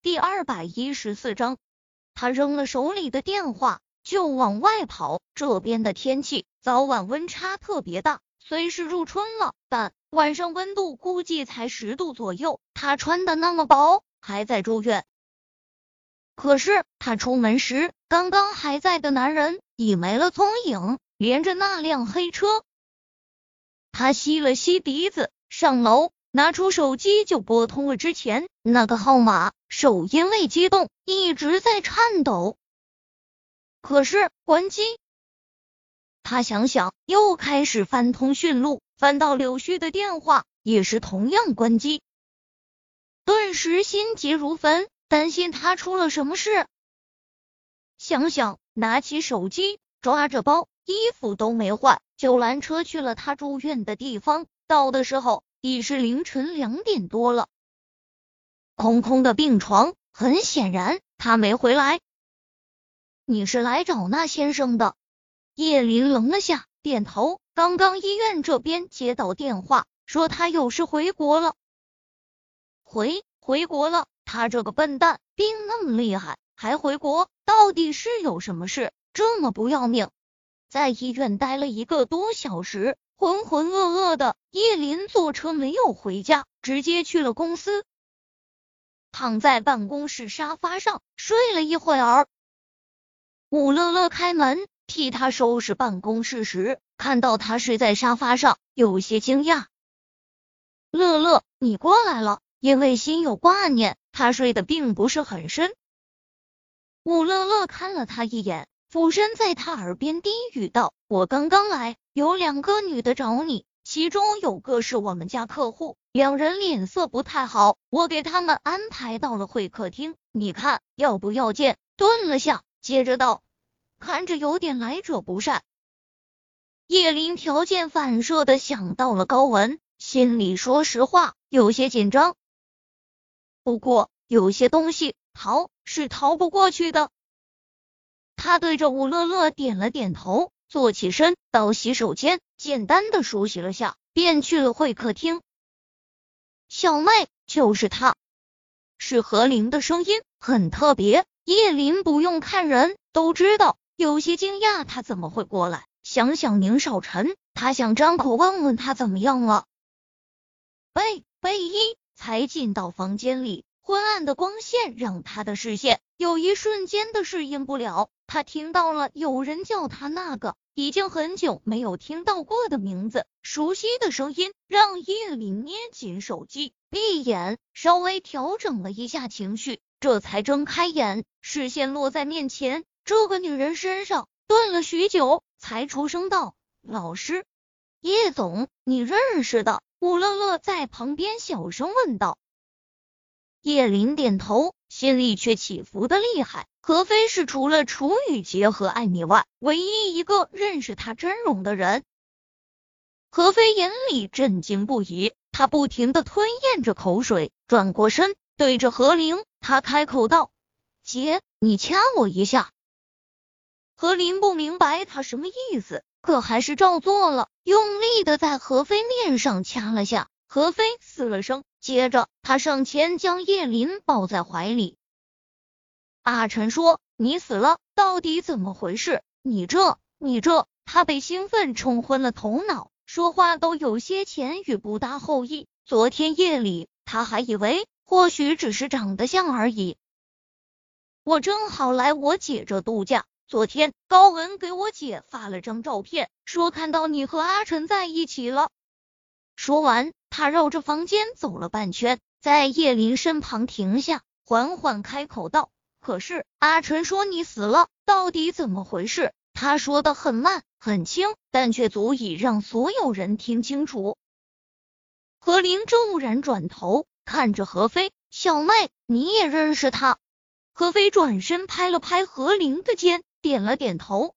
第二百一十四章，他扔了手里的电话，就往外跑。这边的天气早晚温差特别大，虽是入春了，但晚上温度估计才十度左右。他穿的那么薄，还在住院。可是他出门时，刚刚还在的男人已没了踪影，连着那辆黑车。他吸了吸鼻子，上楼。拿出手机就拨通了之前那个号码，手因为激动一直在颤抖。可是关机，他想想又开始翻通讯录，翻到柳絮的电话也是同样关机，顿时心急如焚，担心他出了什么事。想想，拿起手机，抓着包，衣服都没换，就拦车去了他住院的地方。到的时候。已是凌晨两点多了，空空的病床，很显然他没回来。你是来找那先生的？叶林愣了下，点头。刚刚医院这边接到电话，说他有事回国了。回回国了？他这个笨蛋，病那么厉害，还回国？到底是有什么事？这么不要命？在医院待了一个多小时。浑浑噩噩的，叶林坐车没有回家，直接去了公司，躺在办公室沙发上睡了一会儿。武乐乐开门替他收拾办公室时，看到他睡在沙发上，有些惊讶。乐乐，你过来了，因为心有挂念，他睡得并不是很深。武乐乐看了他一眼。俯身在他耳边低语道：“我刚刚来，有两个女的找你，其中有个是我们家客户，两人脸色不太好，我给他们安排到了会客厅，你看要不要见？”顿了下，接着道：“看着有点来者不善。”叶林条件反射的想到了高文，心里说实话有些紧张，不过有些东西逃是逃不过去的。他对着武乐乐点了点头，坐起身到洗手间，简单的梳洗了下，便去了会客厅。小妹，就是她，是何灵的声音，很特别。叶林不用看人都知道，有些惊讶，他怎么会过来？想想宁少臣，他想张口问问他怎么样了。贝贝一才进到房间里，昏暗的光线让他的视线有一瞬间的适应不了。他听到了有人叫他那个已经很久没有听到过的名字，熟悉的声音让叶林捏紧手机，闭眼，稍微调整了一下情绪，这才睁开眼，视线落在面前这个女人身上，顿了许久，才出声道：“老师，叶总，你认识的？”武乐乐在旁边小声问道。叶林点头，心里却起伏的厉害。何飞是除了楚雨洁和艾米外，唯一一个认识他真容的人。何飞眼里震惊不已，他不停的吞咽着口水，转过身对着何灵，他开口道：“姐，你掐我一下。”何林不明白他什么意思，可还是照做了，用力的在何飞面上掐了下。何飞嘶了声，接着他上前将叶林抱在怀里。阿晨说：“你死了，到底怎么回事？你这，你这……”他被兴奋冲昏了头脑，说话都有些前语不搭后意。昨天夜里，他还以为或许只是长得像而已。我正好来我姐这度假，昨天高文给我姐发了张照片，说看到你和阿晨在一起了。说完，他绕着房间走了半圈，在叶林身旁停下，缓缓开口道。可是阿晨说你死了，到底怎么回事？他说的很慢很轻，但却足以让所有人听清楚。何灵骤然转头看着何飞，小妹，你也认识他？何飞转身拍了拍何灵的肩，点了点头。